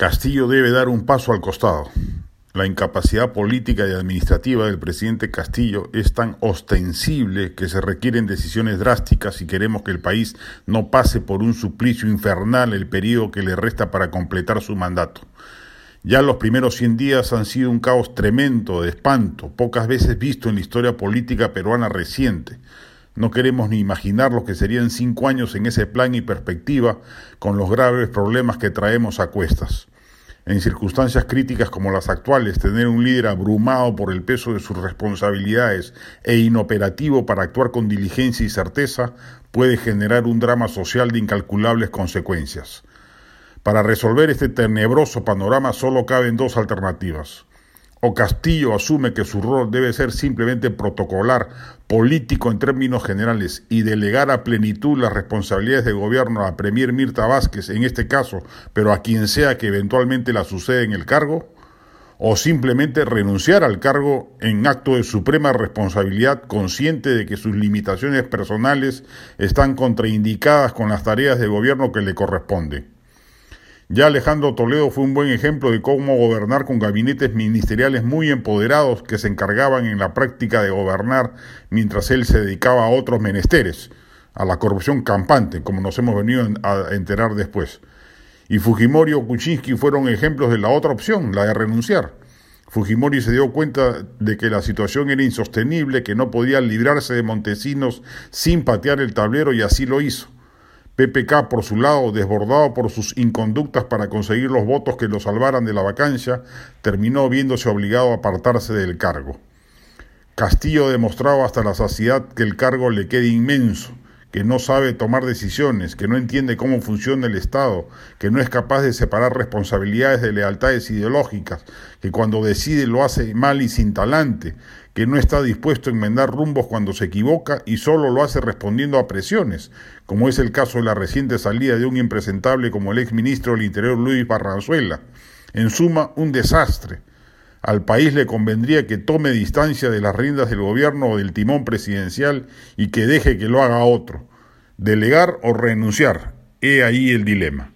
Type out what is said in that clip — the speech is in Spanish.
Castillo debe dar un paso al costado. La incapacidad política y administrativa del presidente Castillo es tan ostensible que se requieren decisiones drásticas si queremos que el país no pase por un suplicio infernal el periodo que le resta para completar su mandato. Ya los primeros 100 días han sido un caos tremendo, de espanto, pocas veces visto en la historia política peruana reciente. No queremos ni imaginar lo que serían cinco años en ese plan y perspectiva con los graves problemas que traemos a cuestas. En circunstancias críticas como las actuales, tener un líder abrumado por el peso de sus responsabilidades e inoperativo para actuar con diligencia y certeza puede generar un drama social de incalculables consecuencias. Para resolver este tenebroso panorama solo caben dos alternativas o Castillo asume que su rol debe ser simplemente protocolar, político en términos generales, y delegar a plenitud las responsabilidades de gobierno a Premier Mirta Vázquez en este caso, pero a quien sea que eventualmente la suceda en el cargo, o simplemente renunciar al cargo en acto de suprema responsabilidad, consciente de que sus limitaciones personales están contraindicadas con las tareas de gobierno que le corresponden. Ya Alejandro Toledo fue un buen ejemplo de cómo gobernar con gabinetes ministeriales muy empoderados que se encargaban en la práctica de gobernar mientras él se dedicaba a otros menesteres, a la corrupción campante, como nos hemos venido a enterar después. Y Fujimori o Kuczynski fueron ejemplos de la otra opción, la de renunciar. Fujimori se dio cuenta de que la situación era insostenible, que no podía librarse de Montesinos sin patear el tablero y así lo hizo. PPK, por su lado, desbordado por sus inconductas para conseguir los votos que lo salvaran de la vacancia, terminó viéndose obligado a apartarse del cargo. Castillo demostraba hasta la saciedad que el cargo le queda inmenso, que no sabe tomar decisiones, que no entiende cómo funciona el Estado, que no es capaz de separar responsabilidades de lealtades ideológicas, que cuando decide lo hace mal y sin talante, que no está dispuesto a enmendar rumbos cuando se equivoca y solo lo hace respondiendo a presiones, como es el caso de la reciente salida de un impresentable como el exministro del Interior Luis Barranzuela. En suma, un desastre. Al país le convendría que tome distancia de las riendas del gobierno o del timón presidencial y que deje que lo haga otro. Delegar o renunciar. He ahí el dilema.